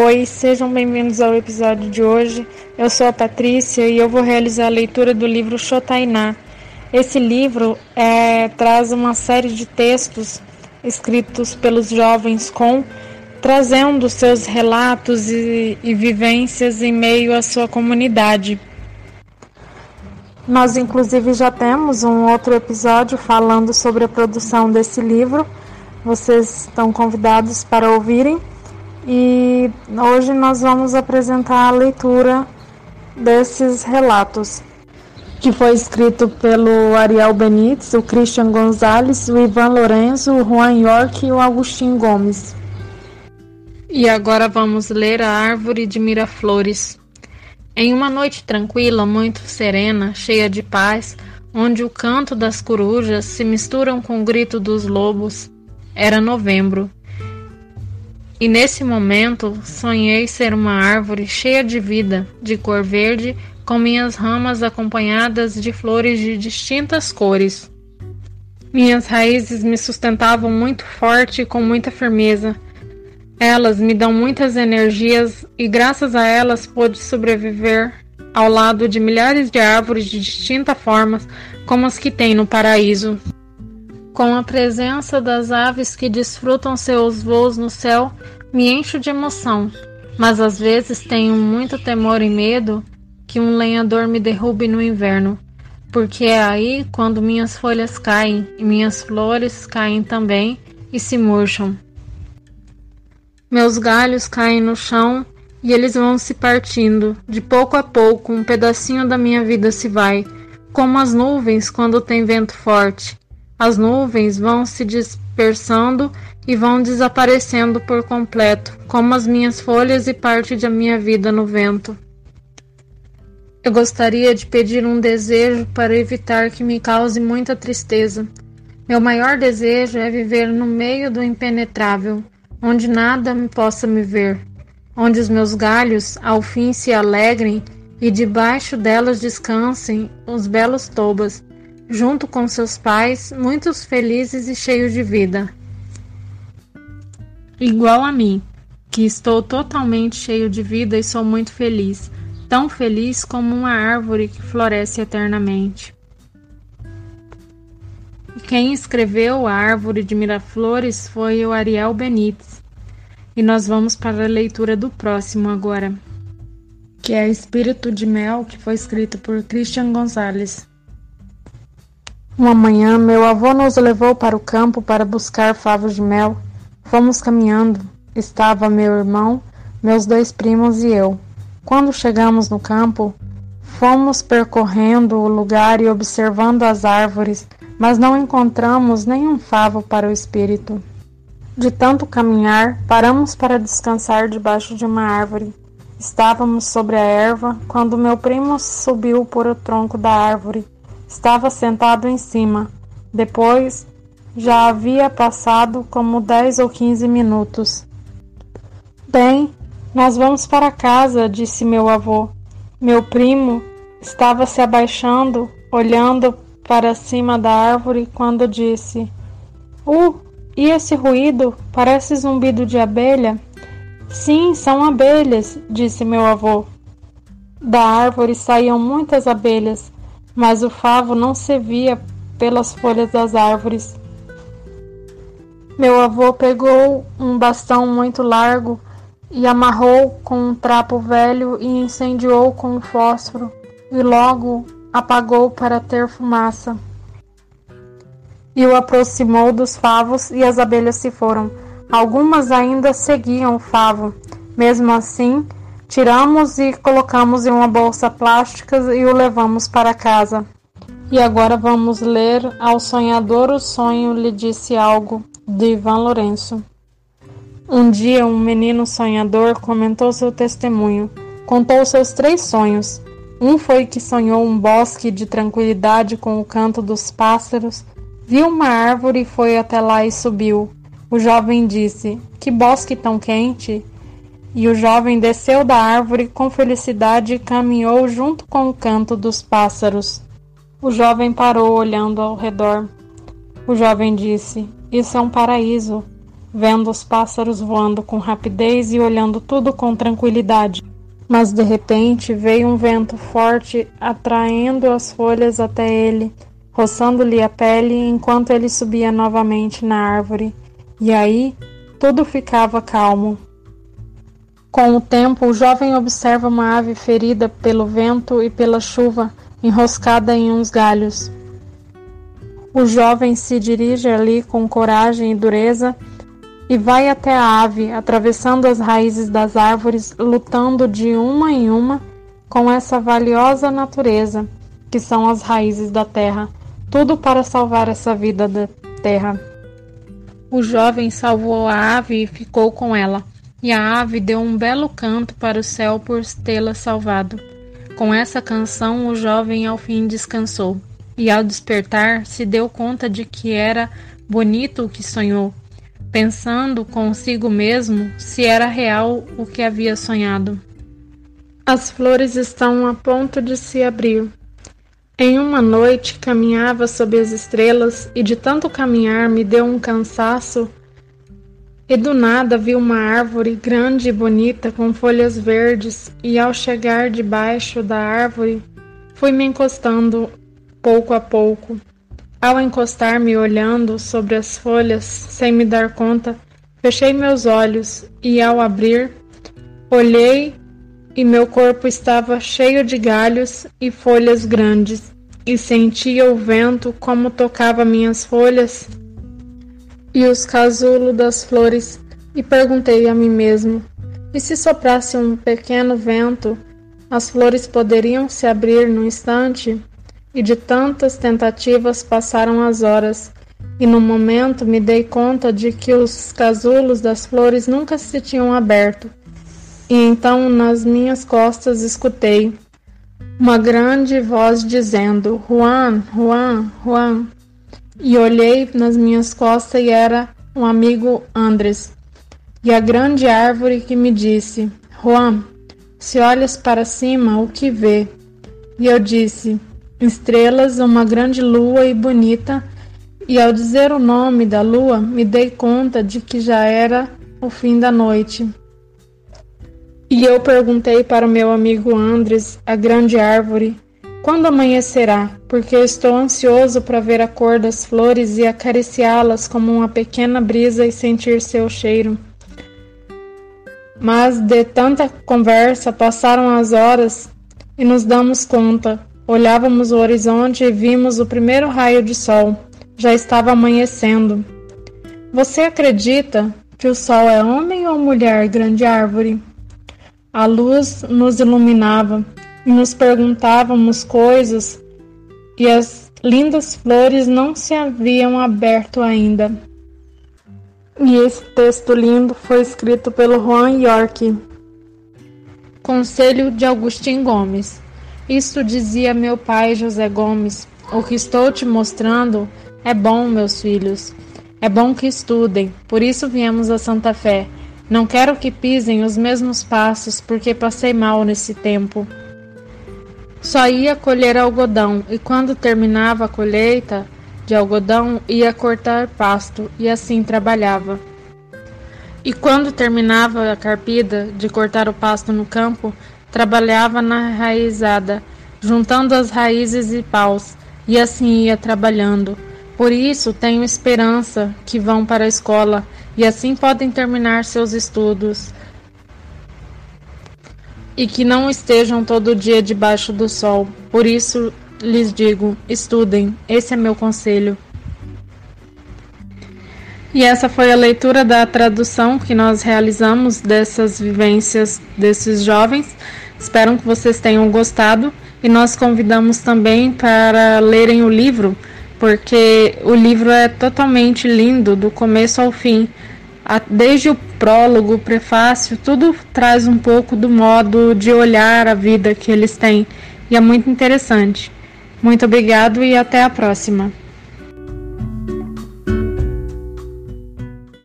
Oi, sejam bem-vindos ao episódio de hoje. Eu sou a Patrícia e eu vou realizar a leitura do livro Shotainá. Esse livro é, traz uma série de textos escritos pelos jovens com trazendo seus relatos e, e vivências em meio à sua comunidade. Nós, inclusive, já temos um outro episódio falando sobre a produção desse livro. Vocês estão convidados para ouvirem. E hoje nós vamos apresentar a leitura desses relatos, que foi escrito pelo Ariel Benites, o Christian Gonzalez, o Ivan Lorenzo, o Juan York e o Agostinho Gomes. E agora vamos ler A Árvore de Miraflores. Em uma noite tranquila, muito serena, cheia de paz, onde o canto das corujas se misturam com o grito dos lobos, era novembro. E nesse momento sonhei ser uma árvore cheia de vida, de cor verde, com minhas ramas acompanhadas de flores de distintas cores. Minhas raízes me sustentavam muito forte e com muita firmeza. Elas me dão muitas energias e, graças a elas, pude sobreviver ao lado de milhares de árvores de distintas formas, como as que tem no paraíso. Com a presença das aves que desfrutam seus voos no céu, me encho de emoção, mas às vezes tenho muito temor e medo que um lenhador me derrube no inverno, porque é aí quando minhas folhas caem e minhas flores caem também e se murcham. Meus galhos caem no chão e eles vão se partindo. De pouco a pouco, um pedacinho da minha vida se vai, como as nuvens quando tem vento forte. As nuvens vão se dispersando e vão desaparecendo por completo, como as minhas folhas e parte da minha vida no vento. Eu gostaria de pedir um desejo para evitar que me cause muita tristeza. Meu maior desejo é viver no meio do impenetrável, onde nada possa me ver, onde os meus galhos ao fim se alegrem e debaixo delas descansem os belos tobas, junto com seus pais, muitos felizes e cheios de vida. Igual a mim, que estou totalmente cheio de vida e sou muito feliz, tão feliz como uma árvore que floresce eternamente. Quem escreveu A Árvore de Miraflores foi o Ariel Benites. E nós vamos para a leitura do próximo agora, que é Espírito de Mel, que foi escrito por Christian Gonzalez. Uma manhã, meu avô nos levou para o campo para buscar favos de mel. Fomos caminhando. Estava meu irmão, meus dois primos e eu. Quando chegamos no campo, fomos percorrendo o lugar e observando as árvores, mas não encontramos nenhum favo para o espírito. De tanto caminhar, paramos para descansar debaixo de uma árvore. Estávamos sobre a erva quando meu primo subiu por o tronco da árvore Estava sentado em cima. Depois, já havia passado como dez ou quinze minutos. Bem, nós vamos para casa, disse meu avô. Meu primo estava se abaixando, olhando para cima da árvore, quando disse: Uh, e esse ruído? Parece zumbido de abelha? Sim, são abelhas, disse meu avô. Da árvore saíam muitas abelhas mas o favo não se via pelas folhas das árvores. Meu avô pegou um bastão muito largo e amarrou com um trapo velho e incendiou com um fósforo, e logo apagou para ter fumaça. E o aproximou dos favos e as abelhas se foram. Algumas ainda seguiam o favo. Mesmo assim, Tiramos e colocamos em uma bolsa plástica e o levamos para casa. E agora vamos ler Ao Sonhador o Sonho lhe disse algo, de Ivan Lourenço. Um dia um menino sonhador comentou seu testemunho. Contou seus três sonhos. Um foi que sonhou um bosque de tranquilidade com o canto dos pássaros, viu uma árvore e foi até lá e subiu. O jovem disse: Que bosque tão quente! E o jovem desceu da árvore com felicidade e caminhou junto com o canto dos pássaros. O jovem parou olhando ao redor. O jovem disse: Isso é um paraíso. vendo os pássaros voando com rapidez e olhando tudo com tranquilidade. Mas de repente veio um vento forte, atraindo as folhas até ele, roçando-lhe a pele enquanto ele subia novamente na árvore. E aí tudo ficava calmo. Com o tempo, o jovem observa uma ave ferida pelo vento e pela chuva, enroscada em uns galhos. O jovem se dirige ali com coragem e dureza e vai até a ave, atravessando as raízes das árvores, lutando de uma em uma com essa valiosa natureza, que são as raízes da terra, tudo para salvar essa vida da terra. O jovem salvou a ave e ficou com ela, e a ave deu um belo canto para o céu por tê-la salvado. Com essa canção, o jovem ao fim descansou, e ao despertar se deu conta de que era bonito o que sonhou pensando consigo mesmo se era real o que havia sonhado. As flores estão a ponto de se abrir. Em uma noite caminhava sob as estrelas e de tanto caminhar me deu um cansaço. E do nada vi uma árvore grande e bonita com folhas verdes, e ao chegar debaixo da árvore, fui me encostando pouco a pouco. Ao encostar-me olhando sobre as folhas, sem me dar conta, fechei meus olhos e, ao abrir, olhei e meu corpo estava cheio de galhos e folhas grandes, e sentia o vento como tocava minhas folhas e os casulos das flores, e perguntei a mim mesmo: e se soprasse um pequeno vento, as flores poderiam se abrir no instante? e de tantas tentativas passaram as horas, e no momento me dei conta de que os casulos das flores nunca se tinham aberto. E então nas minhas costas escutei uma grande voz dizendo: Juan, Juan, Juan. E olhei nas minhas costas e era um amigo Andres. E a grande árvore que me disse: Juan, se olhas para cima, o que vê? E eu disse: estrelas, uma grande lua e bonita, e ao dizer o nome da lua, me dei conta de que já era o fim da noite. E eu perguntei para o meu amigo Andres, a grande árvore, quando amanhecerá, porque estou ansioso para ver a cor das flores e acariciá-las como uma pequena brisa e sentir seu cheiro. Mas de tanta conversa passaram as horas e nos damos conta Olhávamos o horizonte e vimos o primeiro raio de sol. Já estava amanhecendo. Você acredita que o sol é homem ou mulher, grande árvore? A luz nos iluminava nos perguntávamos coisas e as lindas flores não se haviam aberto ainda. E esse texto lindo foi escrito pelo Juan York. Conselho de Agostinho Gomes. Isto dizia meu pai José Gomes: O que estou te mostrando é bom, meus filhos. É bom que estudem, por isso viemos a Santa Fé. Não quero que pisem os mesmos passos, porque passei mal nesse tempo. Só ia colher algodão, e quando terminava a colheita de algodão, ia cortar pasto, e assim trabalhava. E quando terminava a carpida de cortar o pasto no campo, Trabalhava na raizada, juntando as raízes e paus, e assim ia trabalhando. Por isso tenho esperança que vão para a escola e assim podem terminar seus estudos. E que não estejam todo dia debaixo do sol. Por isso lhes digo: estudem. Esse é meu conselho. E essa foi a leitura da tradução que nós realizamos dessas vivências desses jovens. Espero que vocês tenham gostado e nós convidamos também para lerem o livro, porque o livro é totalmente lindo, do começo ao fim. Desde o prólogo, prefácio, tudo traz um pouco do modo de olhar a vida que eles têm e é muito interessante. Muito obrigado e até a próxima.